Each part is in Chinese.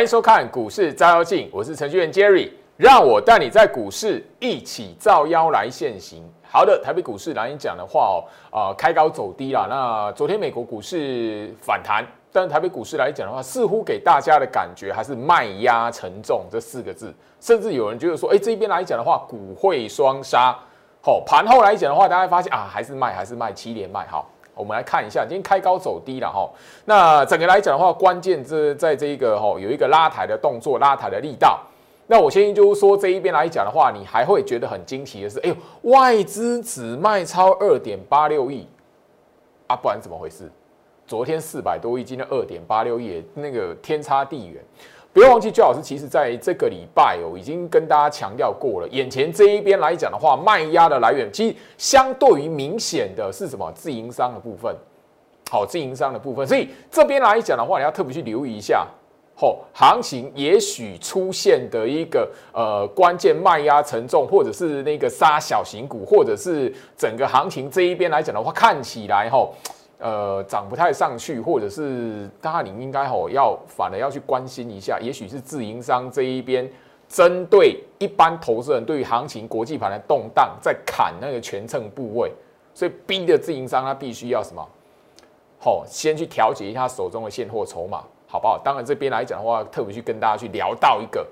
欢迎收看股市照妖镜，我是程序员 Jerry，让我带你在股市一起照妖来现行。好的，台北股市来讲的话哦，啊，开高走低了。那昨天美国股市反弹，但台北股市来讲的话，似乎给大家的感觉还是卖压沉重这四个字，甚至有人觉得说，哎，这边来讲的话，股汇双杀。好，盘后来讲的话，大家发现啊，还是卖，还是卖，七连卖。好。我们来看一下，今天开高走低了哈。那整个来讲的话，关键这在这一个哈有一个拉抬的动作，拉抬的力道。那我先就是说这一边来讲的话，你还会觉得很惊奇的是，哎呦，外资只卖超二点八六亿啊，不然怎么回事？昨天四百多亿，今天二点八六亿，那个天差地远。不要忘记，周老师其实在这个礼拜哦，已经跟大家强调过了。眼前这一边来讲的话，卖压的来源其实相对于明显的是什么？自营商的部分，好，自营商的部分。所以这边来讲的话，你要特别去留意一下，哦，行情也许出现的一个呃关键卖压沉重，或者是那个杀小型股，或者是整个行情这一边来讲的话，看起来哈。呃，涨不太上去，或者是大家你应该吼要反而要去关心一下，也许是自营商这一边针对一般投资人对于行情国际盘的动荡，在砍那个权重部位，所以逼的自营商他必须要什么？好，先去调节一下手中的现货筹码，好不好？当然这边来讲的话，特别去跟大家去聊到一个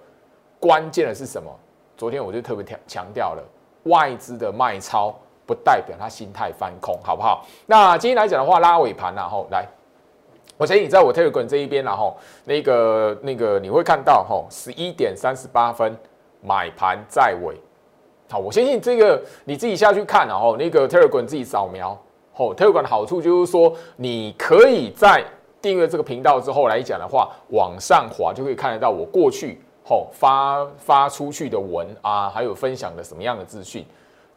关键的是什么？昨天我就特别强强调了外资的卖超。不代表他心态翻空，好不好？那今天来讲的话，拉尾盘然后来，我相信你在我 Telegram 这一边然后那个那个你会看到哈，十一点三十八分买盘在尾，好，我相信这个你自己下去看然后那个 Telegram 自己扫描，哦，Telegram 的好处就是说，你可以在订阅这个频道之后来讲的话，往上滑就可以看得到我过去吼发发出去的文啊，还有分享的什么样的资讯。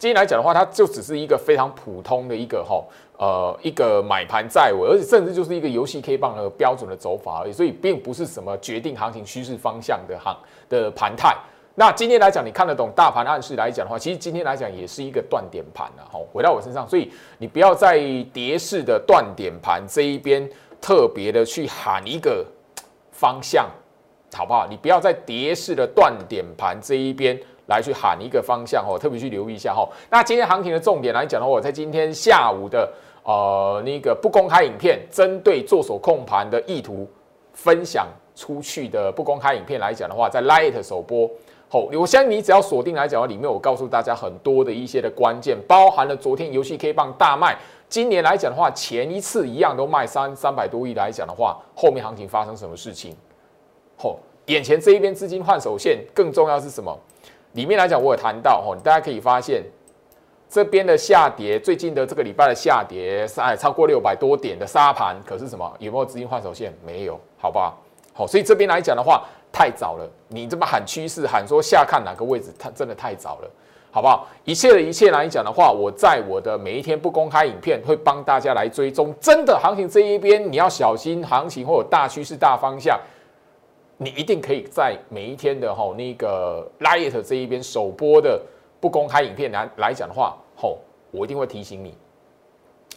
今天来讲的话，它就只是一个非常普通的一个哈呃一个买盘在尾，而且甚至就是一个游戏 K 棒的标准的走法而已，所以并不是什么决定行情趋势方向的行的盘态。那今天来讲，你看得懂大盘暗示来讲的话，其实今天来讲也是一个断点盘了哈，回到我身上，所以你不要在跌势的断点盘这一边特别的去喊一个方向，好不好？你不要在跌势的断点盘这一边。来去喊一个方向哦，特别去留意一下哈。那今天行情的重点来讲的话，我在今天下午的呃那个不公开影片，针对做手控盘的意图分享出去的不公开影片来讲的话，在 Light 首播后，我相信你只要锁定来讲的话，里面我告诉大家很多的一些的关键，包含了昨天游戏 K 棒大卖，今年来讲的话，前一次一样都卖三三百多亿来讲的话，后面行情发生什么事情？后眼前这一边资金换手线，更重要是什么？里面来讲，我有谈到哦，大家可以发现这边的下跌，最近的这个礼拜的下跌，哎，超过六百多点的沙盘，可是什么？有没有资金换手线？没有，好不好？好，所以这边来讲的话，太早了。你这么喊趋势，喊说下看哪个位置，它真的太早了，好不好？一切的一切来讲的话，我在我的每一天不公开影片会帮大家来追踪，真的行情这一边你要小心，行情或者大趋势大方向。你一定可以在每一天的吼那个 Light 这一边首播的不公开影片来来讲的话，吼我一定会提醒你。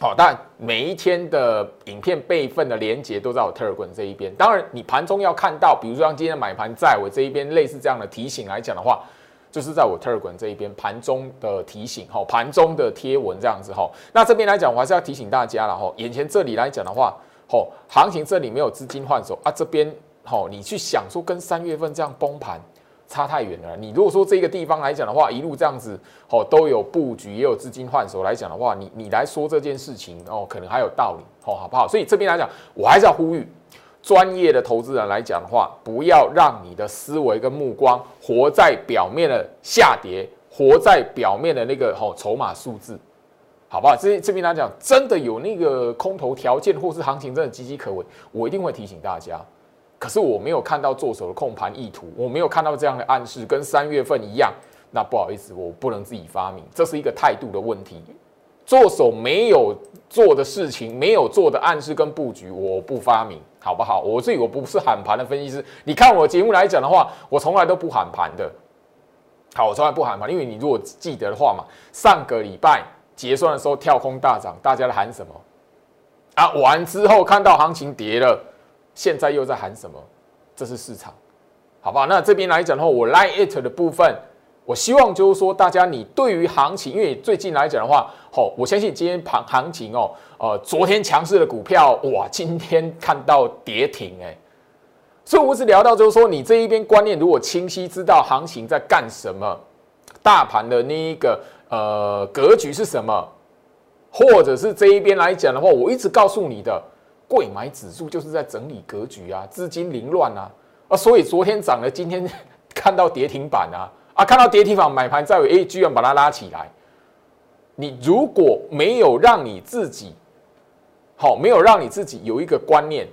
好，但每一天的影片备份的连接都在我 Telegram 这一边。当然，你盘中要看到，比如说像今天买盘在我这一边类似这样的提醒来讲的话，就是在我 Telegram 这一边盘中的提醒，吼盘中的贴文这样子吼。那这边来讲，我还是要提醒大家了吼，眼前这里来讲的话，吼行情这里没有资金换手啊，这边。好，你去想说跟三月份这样崩盘差太远了。你如果说这个地方来讲的话，一路这样子，好都有布局，也有资金换手来讲的话，你你来说这件事情哦，可能还有道理，好好不好？所以这边来讲，我还是要呼吁专业的投资人来讲的话，不要让你的思维跟目光活在表面的下跌，活在表面的那个好筹码数字，好不好？这这边来讲，真的有那个空头条件或是行情真的岌岌可危，我一定会提醒大家。可是我没有看到做手的控盘意图，我没有看到这样的暗示，跟三月份一样。那不好意思，我不能自己发明，这是一个态度的问题。做手没有做的事情，没有做的暗示跟布局，我不发明，好不好？我自己我不是喊盘的分析师。你看我节目来讲的话，我从来都不喊盘的。好，我从来不喊盘，因为你如果记得的话嘛，上个礼拜结算的时候跳空大涨，大家在喊什么？啊，完之后看到行情跌了。现在又在喊什么？这是市场，好不好？那这边来讲的话，我 like it 的部分，我希望就是说，大家你对于行情，因为最近来讲的话，哦，我相信今天行行情哦，呃，昨天强势的股票，哇，今天看到跌停，哎。所以，我只聊到就是说，你这一边观念如果清晰，知道行情在干什么，大盘的那一个呃格局是什么，或者是这一边来讲的话，我一直告诉你的，贵买指数就是在整理格局啊，资金凌乱啊，啊，所以昨天涨了，今天看到跌停板啊，啊，看到跌停板买盘在位，哎，居然把它拉起来。你如果没有让你自己好，没有让你自己有一个观念。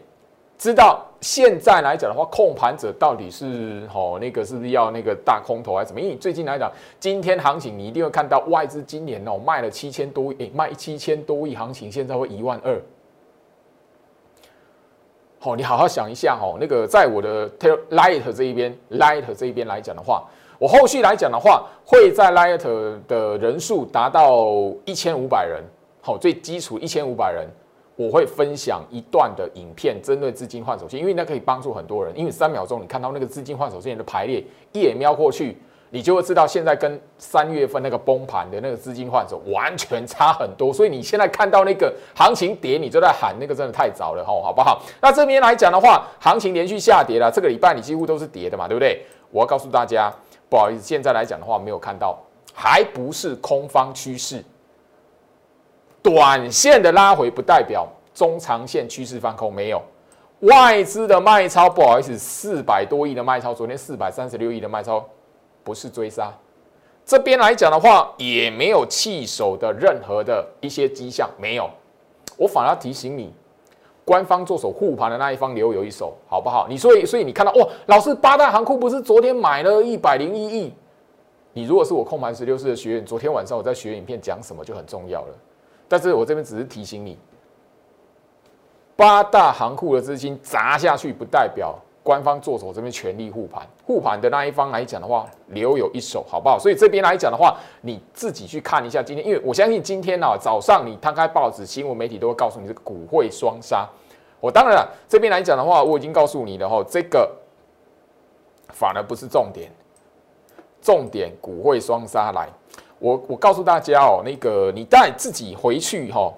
知道现在来讲的话，控盘者到底是好那个是不是要那个大空头还是怎么？因为最近来讲，今天行情你一定会看到外资今年哦卖了七千多亿，卖七千多亿，行情现在会一万二。好，你好好想一下哦，那个在我的 Light 这一边，Light 这一边来讲的话，我后续来讲的话，会在 Light 的人数达到一千五百人，好，最基础一千五百人。我会分享一段的影片，针对资金换手线，因为那可以帮助很多人。因为三秒钟你看到那个资金换手线的排列，一眼瞄过去，你就会知道现在跟三月份那个崩盘的那个资金换手完全差很多。所以你现在看到那个行情跌，你就在喊那个真的太早了吼，好不好？那这边来讲的话，行情连续下跌了，这个礼拜你几乎都是跌的嘛，对不对？我要告诉大家，不好意思，现在来讲的话没有看到，还不是空方趋势。短线的拉回不代表中长线趋势翻空，没有外资的卖超，不好意思，四百多亿的卖超，昨天四百三十六亿的卖超，不是追杀。这边来讲的话，也没有弃手的任何的一些迹象，没有。我反而提醒你，官方做手护盘的那一方留有一手，好不好？你所以所以你看到哇，老师八大行库不是昨天买了一百零一亿？你如果是我控盘十六式的学员，昨天晚上我在学影片讲什么就很重要了。但是我这边只是提醒你，八大行库的资金砸下去，不代表官方做手这边全力护盘。护盘的那一方来讲的话，留有一手，好不好？所以这边来讲的话，你自己去看一下今天，因为我相信今天呢早上你摊开报纸、新闻媒体都会告诉你这个股汇双杀。我当然了，这边来讲的话，我已经告诉你了哈，这个反而不是重点，重点股汇双杀来。我我告诉大家哦，那个你带自己回去哈，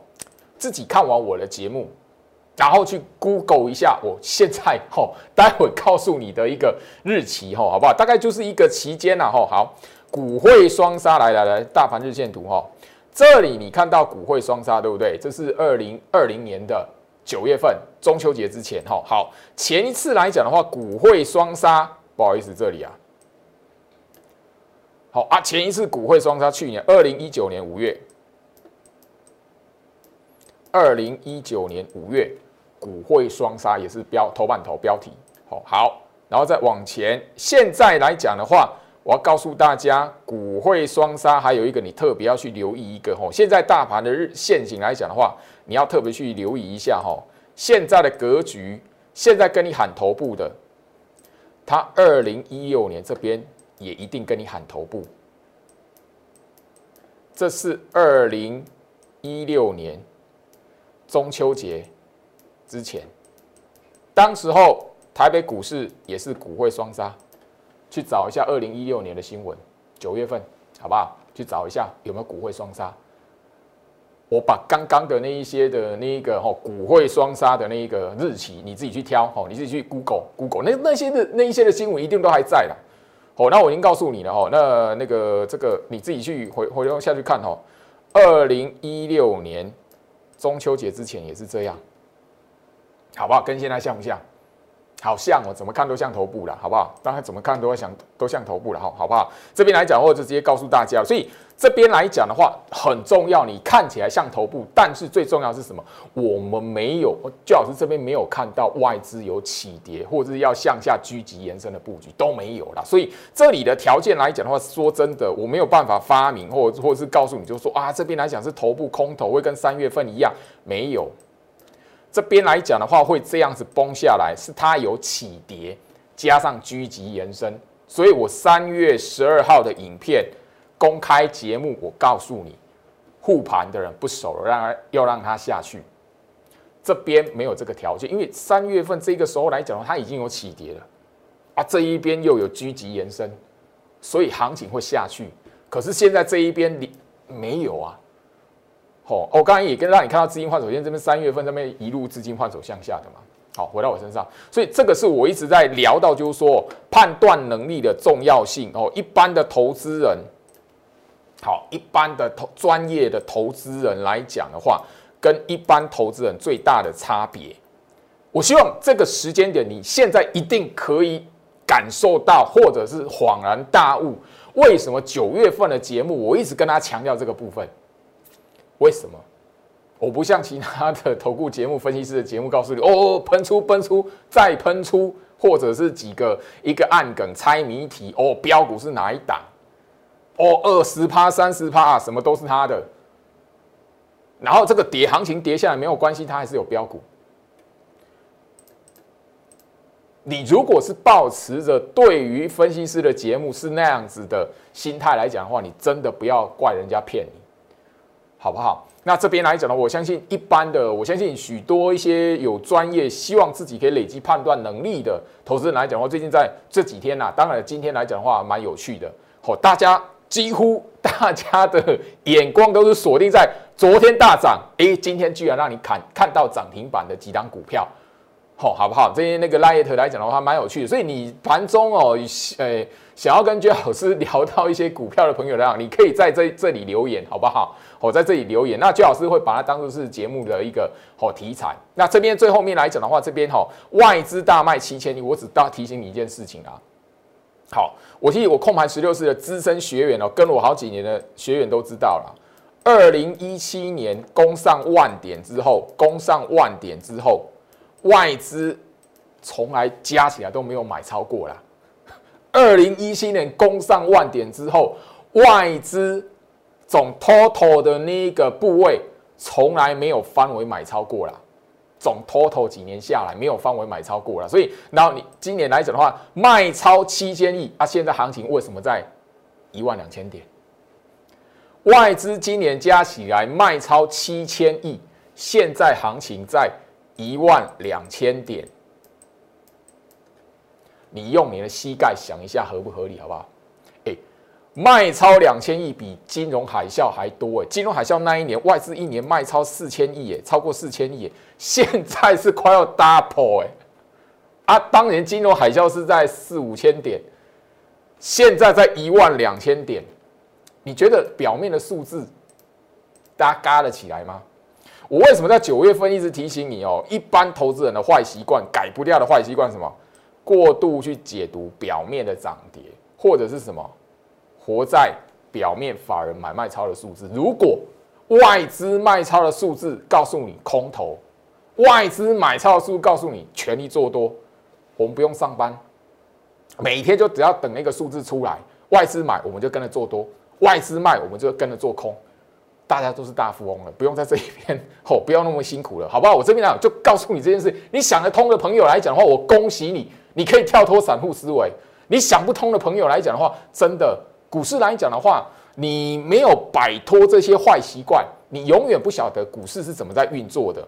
自己看完我的节目，然后去 Google 一下，我现在哈，待会告诉你的一个日期哈，好不好？大概就是一个期间呐哈。好，股汇双杀，来来来，大盘日线图哈，这里你看到股汇双杀对不对？这是二零二零年的九月份中秋节之前哈。好，前一次来讲的话，股汇双杀，不好意思，这里啊。好啊，前一次股汇双杀，去年二零一九年五月，二零一九年五月股汇双杀也是标头版头标题。好，好，然后再往前，现在来讲的话，我要告诉大家，股汇双杀还有一个你特别要去留意一个吼，现在大盘的日线型来讲的话，你要特别去留意一下哈，现在的格局，现在跟你喊头部的，它二零一六年这边。也一定跟你喊头部。这是二零一六年中秋节之前，当时候台北股市也是股汇双杀，去找一下二零一六年的新闻，九月份，好不好？去找一下有没有股汇双杀。我把刚刚的那一些的那一个哈股汇双杀的那一个日期，你自己去挑哈，你自己去 Google Google 那那些的那一些的新闻一定都还在了。哦，那我已经告诉你了哈，那那个这个你自己去回回头下去看哈，二零一六年中秋节之前也是这样，好不好？跟现在像不像？好像哦，怎么看都像头部了，好不好？当然怎么看都会想都像头部了，好好不好？这边来讲，或者直接告诉大家，所以这边来讲的话很重要。你看起来像头部，但是最重要是什么？我们没有，最好是这边没有看到外资有起跌，或者是要向下狙击延伸的布局都没有了。所以这里的条件来讲的话，说真的，我没有办法发明，或者或者是告诉你，就说啊，这边来讲是头部空头会跟三月份一样，没有。这边来讲的话，会这样子崩下来，是它有起跌，加上狙击延伸，所以我三月十二号的影片公开节目，我告诉你，护盘的人不守了，让要让它下去。这边没有这个条件，因为三月份这个时候来讲，它已经有起跌了，啊，这一边又有狙击延伸，所以行情会下去。可是现在这一边你没有啊。好，我刚才也跟让你看到资金换手线这边三月份这边一路资金换手向下的嘛。好，回到我身上，所以这个是我一直在聊到，就是说判断能力的重要性哦。一般的投资人，好，一般的投专业的投资人来讲的话，跟一般投资人最大的差别，我希望这个时间点你现在一定可以感受到，或者是恍然大悟，为什么九月份的节目我一直跟他强调这个部分。为什么？我不像其他的投顾节目、分析师的节目，告诉你哦，喷出、喷出、再喷出，或者是几个一个暗梗猜谜题哦，标股是哪一档？哦，二十趴、三十趴啊，什么都是他的。然后这个跌行情跌下来没有关系，它还是有标股。你如果是抱持着对于分析师的节目是那样子的心态来讲的话，你真的不要怪人家骗你。好不好？那这边来讲呢，我相信一般的，我相信许多一些有专业、希望自己可以累积判断能力的投资人来讲的话，最近在这几天呐，当然今天来讲的话，蛮有趣的。好，大家几乎大家的眼光都是锁定在昨天大涨，诶，今天居然让你看看到涨停板的几档股票。好，好不好？这些那个 light 来讲的话，蛮有趣的。所以你盘中哦，呃，想要跟居老师聊到一些股票的朋友来讲，你可以在这这里留言，好不好？我在这里留言，那居老师会把它当做是节目的一个好题材。那这边最后面来讲的话，这边哈外资大卖七千亿，我只大提醒你一件事情啊。好，我替我控盘十六式的资深学员哦，跟我好几年的学员都知道了。二零一七年攻上万点之后，攻上万点之后。外资从来加起来都没有买超过啦。二零一七年攻上万点之后，外资总 total 的那个部位从来没有翻为买超过啦。总 total 几年下来没有翻为买超过了。所以，然后你今年来讲的话，卖超七千亿啊，现在行情为什么在一万两千点？外资今年加起来卖超七千亿，现在行情在。一万两千点，你用你的膝盖想一下合不合理，好不好？哎，卖超两千亿比金融海啸还多哎！金融海啸那一年外资一年卖超四千亿哎，超过四千亿，现在是快要 double 哎！啊，当年金融海啸是在四五千点，现在在一万两千点，你觉得表面的数字大家嘎得起来吗？我为什么在九月份一直提醒你哦？一般投资人的坏习惯，改不掉的坏习惯，什么？过度去解读表面的涨跌，或者是什么？活在表面法人买卖超的数字。如果外资卖超的数字告诉你空头，外资买超的数告诉你全力做多，我们不用上班，每天就只要等那个数字出来，外资买我们就跟着做多，外资卖我们就跟着做空。大家都是大富翁了，不用在这一边吼，不要那么辛苦了，好不好？我这边呢就告诉你这件事，你想得通的朋友来讲的话，我恭喜你，你可以跳脱散户思维；你想不通的朋友来讲的话，真的股市来讲的话，你没有摆脱这些坏习惯，你永远不晓得股市是怎么在运作的。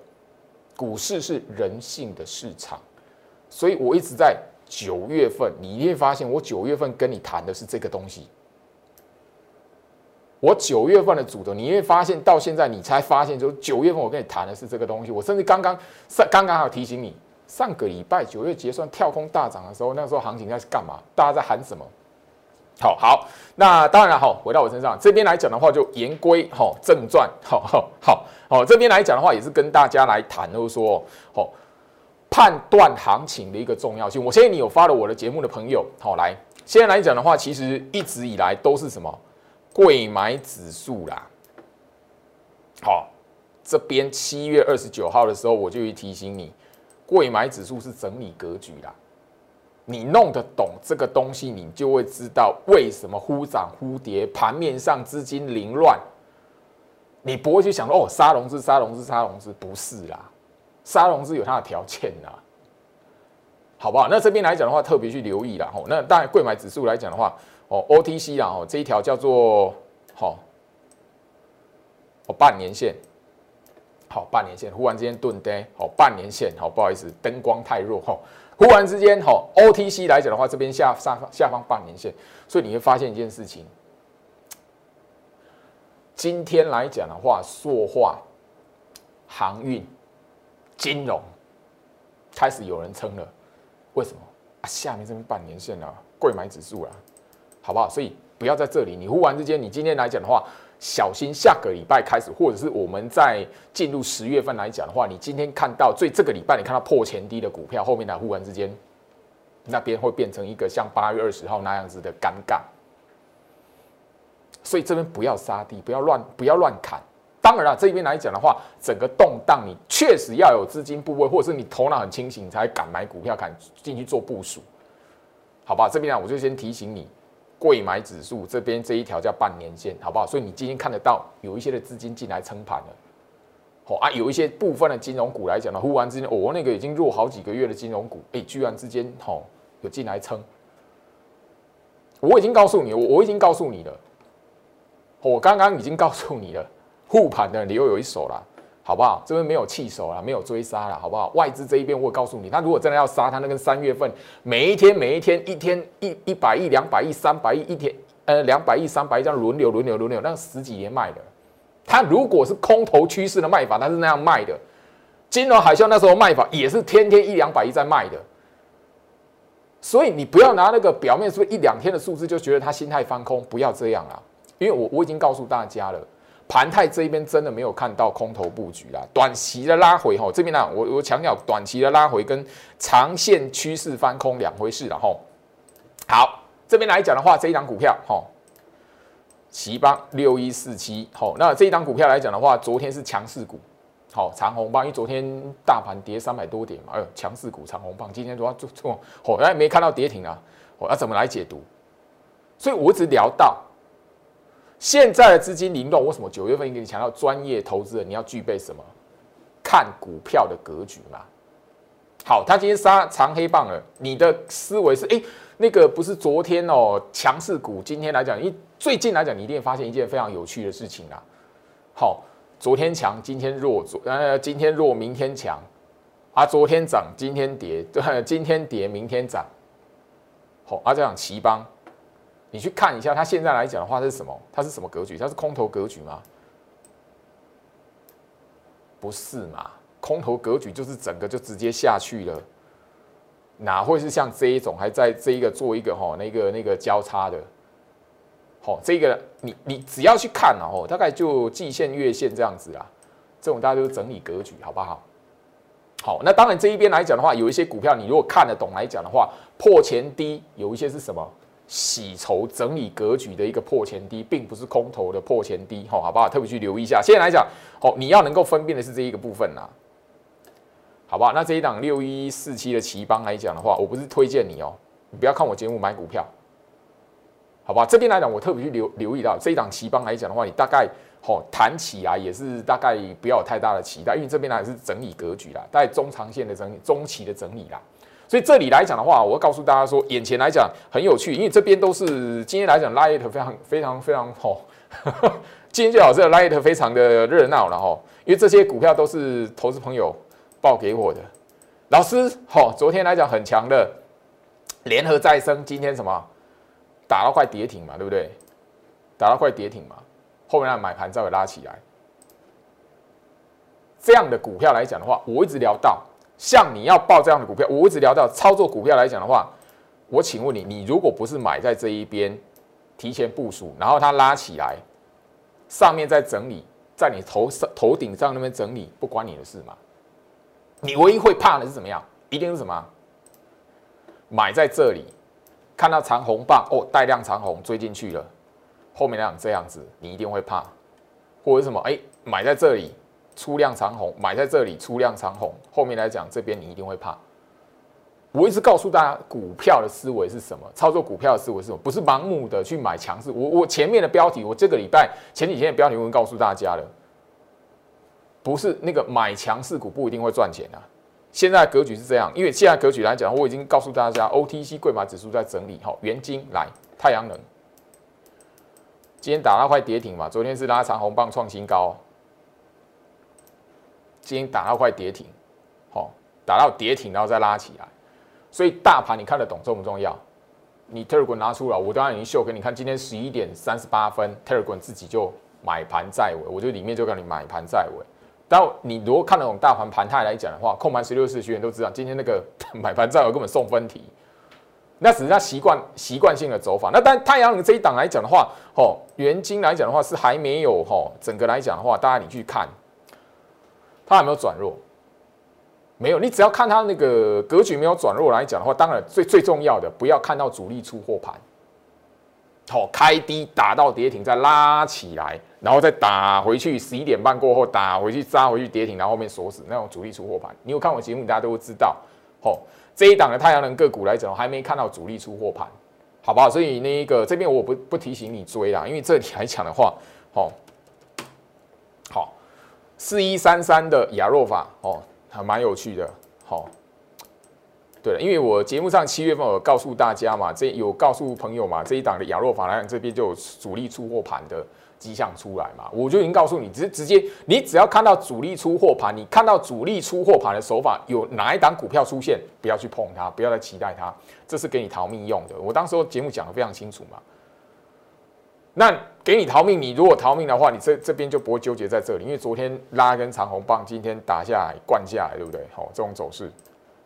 股市是人性的市场，所以我一直在九月份，你会发现我九月份跟你谈的是这个东西。我九月份的主轴，你会发现到现在你才发现，就九月份我跟你谈的是这个东西。我甚至刚刚刚刚还有提醒你，上个礼拜九月结算跳空大涨的时候，那时候行情在干嘛？大家在喊什么？好好，那当然了，好，回到我身上这边来讲的话，就言归好正传，好好好好这边来讲的话，也是跟大家来谈，就是说，好判断行情的一个重要性。我相信你有发了我的节目的朋友，好来，现在来讲的话，其实一直以来都是什么？贵买指数啦，好，这边七月二十九号的时候，我就会提醒你，贵买指数是整理格局啦。你弄得懂这个东西，你就会知道为什么忽涨忽跌，盘面上资金凌乱。你不会去想说哦，杀融资，杀融资，杀融资，不是啦，杀融资有它的条件呐，好不好？那这边来讲的话，特别去留意啦。吼，那当然贵买指数来讲的话。哦，OTC 啊，哦，这一条叫做好，哦，半年线，好，半年线，忽然之间顿跌，好，半年线，好，不好意思，灯光太弱，哈，忽然之间，吼 OTC 来讲的话，这边下下下方半年线，所以你会发现一件事情。今天来讲的话，塑化、航运、金融开始有人撑了，为什么啊？下面这边半年线啊，贵买指数啊，好不好？所以不要在这里，你忽然之间，你今天来讲的话，小心下个礼拜开始，或者是我们在进入十月份来讲的话，你今天看到最这个礼拜你看到破前低的股票，后面呢忽然之间那边会变成一个像八月二十号那样子的尴尬。所以这边不要杀地，不要乱，不要乱砍。当然了，这边来讲的话，整个动荡，你确实要有资金部位，或者是你头脑很清醒，才敢买股票，敢进去做部署，好吧？这边呢，我就先提醒你，贵买指数这边这一条叫半年线，好不好？所以你今天看得到有一些的资金进来撑盘了，哦啊，有一些部分的金融股来讲呢，忽然之间，哦，那个已经弱好几个月的金融股，哎，居然之间，哦，有进来撑。我已经告诉你，我我已经告诉你了。我刚刚已经告诉你了，护盘的你又有一手了，好不好？这边没有弃手了，没有追杀了，好不好？外资这一边我告诉你，他如果真的要杀，他那个三月份每一天每一天一天一一百亿、两百亿、三百亿一天，呃，两百亿、三百亿这样轮流轮流轮流，那十几年卖的。他如果是空头趋势的卖法，他是那样卖的。金融海啸那时候卖法也是天天一两百亿在卖的。所以你不要拿那个表面是不是一两天的数字就觉得他心态翻空，不要这样啊。因为我我已经告诉大家了，盘泰这一边真的没有看到空头布局啦，短期的拉回哈，这边呢，我我强调短期的拉回跟长线趋势翻空两回事，然后好这边来讲的话，这一档股票哈，奇邦六一四七，好，那这一档股票来讲的话，昨天是强势股，好长红棒，因为昨天大盘跌三百多点嘛，哎呦强势股长红棒，今天主要做做，哦，哎没看到跌停啊，我要怎么来解读？所以我只聊到。现在的资金灵动，为什么九月份给你强调专业投资人你要具备什么？看股票的格局嘛。好，他今天杀长黑棒了，你的思维是哎，那个不是昨天哦强势股，今天来讲，因最近来讲，你一定发现一件非常有趣的事情啦。好，昨天强，今天弱，昨呃今天弱，明天强，啊昨天涨，今天跌，对，今天跌，明天涨。好，啊这样齐邦。你去看一下，它现在来讲的话是什么？它是什么格局？它是空头格局吗？不是嘛？空头格局就是整个就直接下去了，哪会是像这一种还在这一个做一个哈那个那个交叉的？好，这个你你只要去看哦，大概就季线、月线这样子啊，这种大家都是整理格局，好不好？好，那当然这一边来讲的话，有一些股票你如果看得懂来讲的话，破前低有一些是什么？洗筹整理格局的一个破前低，并不是空头的破前低，吼，好不好？特别去留意一下。现在来讲，哦，你要能够分辨的是这一个部分呐，好不好？那这一档六一四七的奇邦来讲的话，我不是推荐你哦，你不要看我节目买股票，好吧？这边来讲，我特别去留留意到这一档奇邦来讲的话，你大概哦谈起来也是大概不要有太大的期待，因为这边来是整理格局啦，大概中长线的整理、中期的整理啦。所以这里来讲的话，我告诉大家说，眼前来讲很有趣，因为这边都是今天来讲拉 it 非常非常非常好，今天最好是拉 it 非常的热闹了哈，因为这些股票都是投资朋友报给我的。老师，好，昨天来讲很强的联合再生，今天什么打到快跌停嘛，对不对？打到快跌停嘛，后面那买盘再会拉起来。这样的股票来讲的话，我一直聊到。像你要报这样的股票，我一直聊到操作股票来讲的话，我请问你，你如果不是买在这一边，提前部署，然后它拉起来，上面在整理，在你头上头顶上那边整理，不关你的事嘛？你唯一会怕的是怎么样？一定是什么？买在这里，看到长红棒哦，带量长红追进去了，后面那样这样子，你一定会怕，或者什么？哎，买在这里。出量长红，买在这里出量长红，后面来讲这边你一定会怕。我一直告诉大家，股票的思维是什么？操作股票的思维是什么？不是盲目的去买强势。我我前面的标题，我这个礼拜前几天的标题我已经告诉大家了，不是那个买强势股不一定会赚钱啊。现在格局是这样，因为现在格局来讲，我已经告诉大家，OTC 贵买指数在整理。哈，元金来，太阳能，今天打到快跌停嘛，昨天是拉长红棒创新高。今天打到快跌停，好，打到跌停，然后再拉起来，所以大盘你看得懂重不重要？你 Telegram 拿出来，我当然已经秀给你看。今天十一点三十八分，Telegram 自己就买盘在尾，我就里面就告诉你买盘在尾。但你如果看得懂大盘盘态来讲的话，控盘十六式学员都知道，今天那个 买盘在尾根本送分题，那只是他习惯习惯性的走法。那但太阳能这一档来讲的话，哦，元金来讲的话是还没有哈，整个来讲的话，大家你去看，它有没有转弱？没有，你只要看它那个格局没有转弱来讲的话，当然最最重要的不要看到主力出货盘，好开低打到跌停再拉起来，然后再打回去，十一点半过后打回去扎回去跌停，然后后面锁死那种主力出货盘。你有看我节目，大家都会知道。好，这一档的太阳能个股来讲，还没看到主力出货盘，好不好？所以那个这边我不不提醒你追啦，因为这里来讲的话，好，好四一三三的亚若法哦。还蛮有趣的，好，对了，因为我节目上七月份有告诉大家嘛，这有告诉朋友嘛，这一档的亚若法来这边就有主力出货盘的迹象出来嘛，我就已经告诉你，直直接你只要看到主力出货盘，你看到主力出货盘的手法有哪一档股票出现，不要去碰它，不要再期待它，这是给你逃命用的。我当时节目讲的非常清楚嘛。那给你逃命，你如果逃命的话，你这这边就不会纠结在这里，因为昨天拉根长红棒，今天打下来灌下来，对不对？好，这种走势，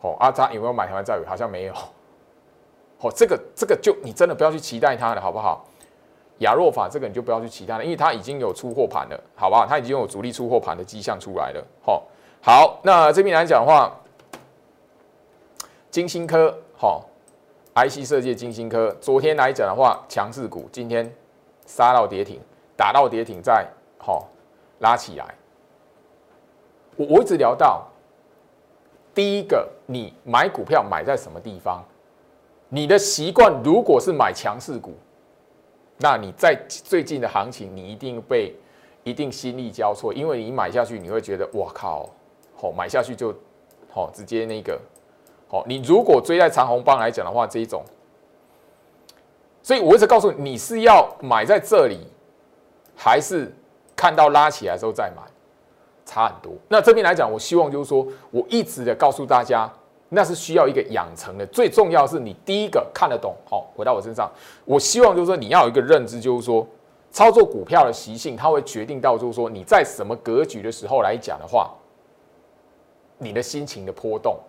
好，阿扎有没有买台湾债好像没有。好，这个这个就你真的不要去期待它了，好不好？亚若法这个你就不要去期待了，因为它已经有出货盘了，好不好？它已经有主力出货盘的迹象出来了。好，好，那这边来讲的话，金星科，好，IC 设计金星科，昨天来讲的话，强势股，今天。杀到跌停，打到跌停，再好拉起来。我我一直聊到，第一个，你买股票买在什么地方？你的习惯如果是买强势股，那你在最近的行情，你一定被一定心力交瘁，因为你买下去，你会觉得哇靠，好买下去就好直接那个好。你如果追在长红帮来讲的话，这一种。所以我一直告诉你，你是要买在这里，还是看到拉起来之后再买，差很多。那这边来讲，我希望就是说，我一直的告诉大家，那是需要一个养成的。最重要是你第一个看得懂。好，回到我身上，我希望就是说，你要有一个认知，就是说，操作股票的习性，它会决定到就是说，你在什么格局的时候来讲的话，你的心情的波动。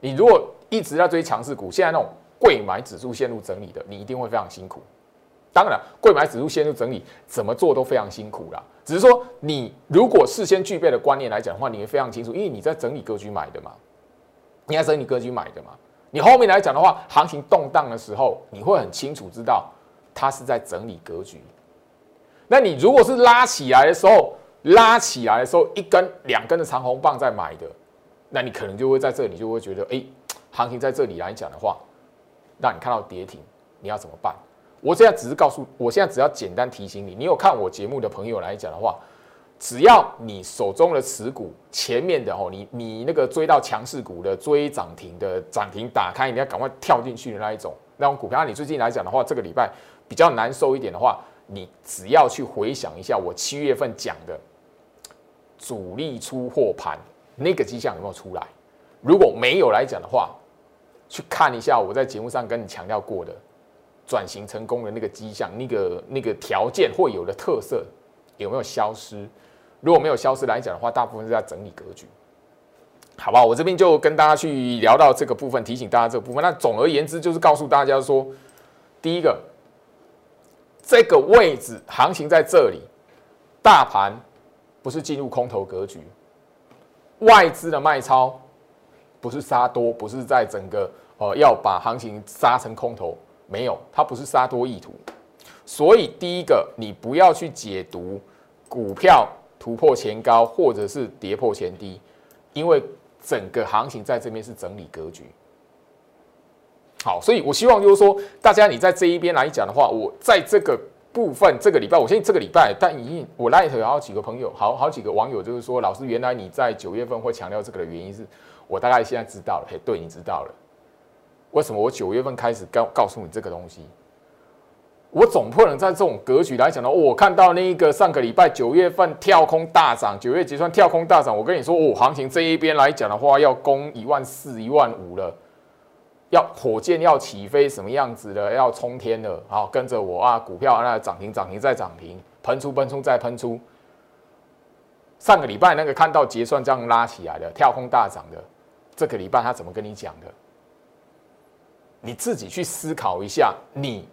你如果一直在追强势股，现在那种。贵买指数线路整理的，你一定会非常辛苦。当然，贵买指数线路整理，怎么做都非常辛苦啦。只是说，你如果事先具备的观念来讲的话，你会非常清楚，因为你在整理格局买的嘛，你在整理格局买的嘛。你后面来讲的话，行情动荡的时候，你会很清楚知道它是在整理格局。那你如果是拉起来的时候，拉起来的时候一根两根的长红棒在买的，那你可能就会在这里就会觉得，哎，行情在这里来讲的话。让你看到跌停，你要怎么办？我现在只是告诉，我现在只要简单提醒你，你有看我节目的朋友来讲的话，只要你手中的持股前面的哦，你你那个追到强势股的追涨停的涨停打开，你要赶快跳进去的那一种那种股票，你最近来讲的话，这个礼拜比较难受一点的话，你只要去回想一下我七月份讲的主力出货盘那个迹象有没有出来？如果没有来讲的话，去看一下我在节目上跟你强调过的转型成功的那个迹象，那个那个条件会有的特色有没有消失？如果没有消失来讲的话，大部分是在整理格局，好不好？我这边就跟大家去聊到这个部分，提醒大家这个部分。那总而言之，就是告诉大家说，第一个，这个位置行情在这里，大盘不是进入空头格局，外资的卖超。不是杀多，不是在整个呃要把行情杀成空头，没有，它不是杀多意图。所以第一个，你不要去解读股票突破前高或者是跌破前低，因为整个行情在这边是整理格局。好，所以我希望就是说，大家你在这一边来讲的话，我在这个部分这个礼拜，我相信这个礼拜，但已经我那里头有好几个朋友，好好几个网友就是说，老师原来你在九月份会强调这个的原因是。我大概现在知道了，嘿，对你知道了，为什么我九月份开始告告诉你这个东西？我总不能在这种格局来讲呢？我看到那一个上个礼拜九月份跳空大涨，九月结算跳空大涨，我跟你说，哦，行情这一边来讲的话，要攻一万四、一万五了。要火箭要起飞什么样子的，要冲天了，好，跟着我啊，股票那涨停涨停再涨停，喷出喷出再喷出。上个礼拜那个看到结算这样拉起来的，跳空大涨的，这个礼拜他怎么跟你讲的？你自己去思考一下，你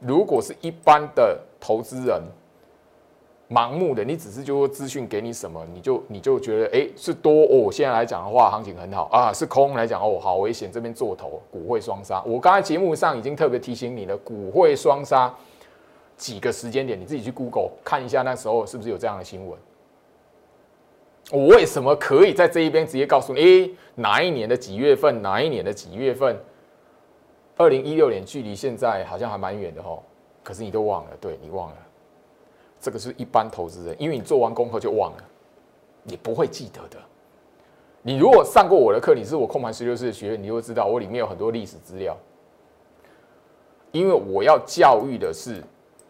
如果是一般的投资人。盲目的，你只是就说资讯给你什么，你就你就觉得哎是多哦。现在来讲的话，行情很好啊。是空来讲哦，好危险，这边做头，股会双杀。我刚才节目上已经特别提醒你了，股会双杀几个时间点，你自己去 Google 看一下，那时候是不是有这样的新闻？我为什么可以在这一边直接告诉你？哎，哪一年的几月份？哪一年的几月份？二零一六年，距离现在好像还蛮远的哦。可是你都忘了，对你忘了。这个是一般投资人，因为你做完功课就忘了，你不会记得的。你如果上过我的课，你是我控盘十六式的学员，你就会知道我里面有很多历史资料。因为我要教育的是，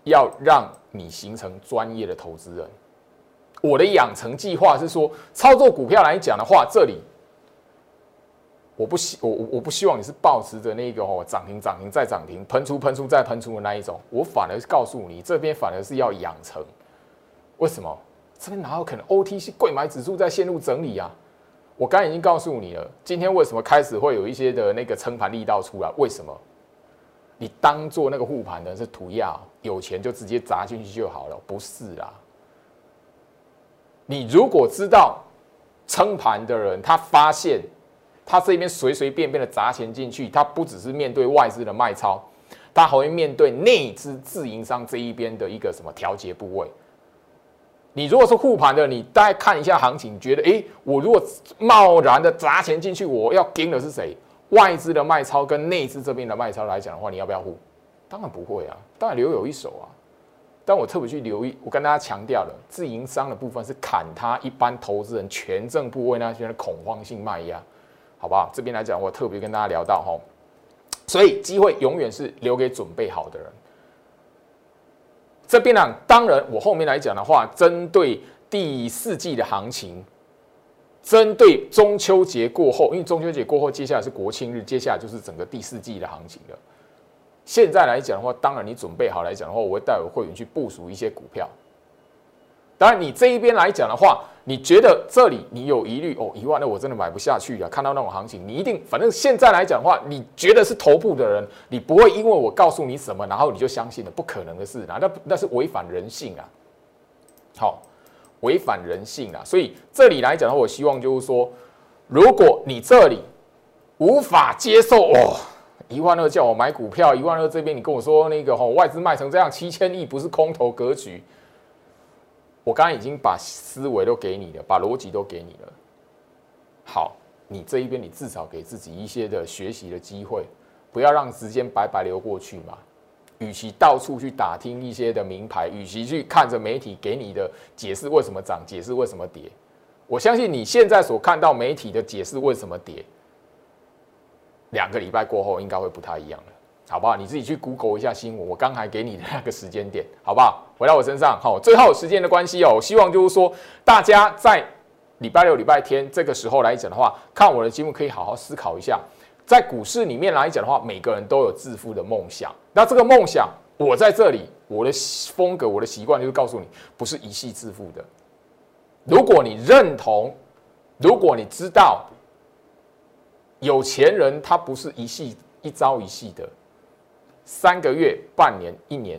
要让你形成专业的投资人。我的养成计划是说，操作股票来讲的话，这里。我不希我我我不希望你是保持着那个哦涨停涨停再涨停喷出喷出再喷出的那一种，我反而告诉你这边反而是要养成。为什么？这边哪有可能 OTC 贵买指数在陷入整理啊？我刚已经告诉你了，今天为什么开始会有一些的那个撑盘力道出来？为什么？你当做那个护盘的是涂药，有钱就直接砸进去就好了？不是啦。你如果知道撑盘的人，他发现。他这边随随便便的砸钱进去，他不只是面对外资的卖超，他还会面对内资自营商这一边的一个什么调节部位。你如果是护盘的，你大概看一下行情，觉得诶，我如果贸然的砸钱进去，我要盯的是谁？外资的卖超跟内资这边的卖超来讲的话，你要不要护？当然不会啊，当然留有一手啊。但我特别去留意，我跟大家强调了，自营商的部分是砍他一般投资人权证部位那些的恐慌性卖压。好不好？这边来讲，我特别跟大家聊到哈，所以机会永远是留给准备好的人。这边呢，当然我后面来讲的话，针对第四季的行情，针对中秋节过后，因为中秋节过后，接下来是国庆日，接下来就是整个第四季的行情了。现在来讲的话，当然你准备好来讲的话，我会带我会员去部署一些股票。当然，你这一边来讲的话，你觉得这里你有疑虑哦，一万二我真的买不下去啊！看到那种行情，你一定反正现在来讲的话，你觉得是头部的人，你不会因为我告诉你什么，然后你就相信了，不可能的事啊！那那是违反人性啊！好，违反人性啊！所以这里来讲的话，我希望就是说，如果你这里无法接受哦，一万二叫我买股票，一万二这边你跟我说那个哦，外资卖成这样，七千亿不是空头格局。我刚刚已经把思维都给你了，把逻辑都给你了。好，你这一边你至少给自己一些的学习的机会，不要让时间白白流过去嘛。与其到处去打听一些的名牌，与其去看着媒体给你的解释为什么涨，解释为什么跌，我相信你现在所看到媒体的解释为什么跌，两个礼拜过后应该会不太一样了。好不好？你自己去 Google 一下新闻，我刚才给你的那个时间点，好不好？回到我身上，好，最后时间的关系哦，我希望就是说，大家在礼拜六、礼拜天这个时候来讲的话，看我的节目可以好好思考一下，在股市里面来讲的话，每个人都有致富的梦想。那这个梦想，我在这里，我的风格、我的习惯就是告诉你，不是一系致富的。如果你认同，如果你知道，有钱人他不是一系一朝一夕的。三个月、半年、一年，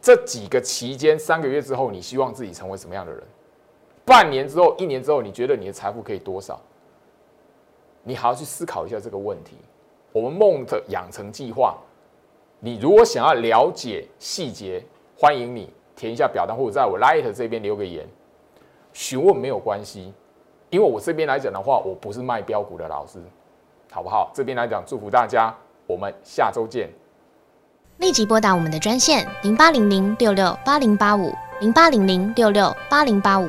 这几个期间，三个月之后，你希望自己成为什么样的人？半年之后、一年之后，你觉得你的财富可以多少？你好好去思考一下这个问题。我们梦的养成计划，你如果想要了解细节，欢迎你填一下表单，或者在我 Light 这边留个言，询问没有关系，因为我这边来讲的话，我不是卖标股的老师，好不好？这边来讲，祝福大家。我们下周见。立即拨打我们的专线零八零零六六八零八五零八零零六六八零八五。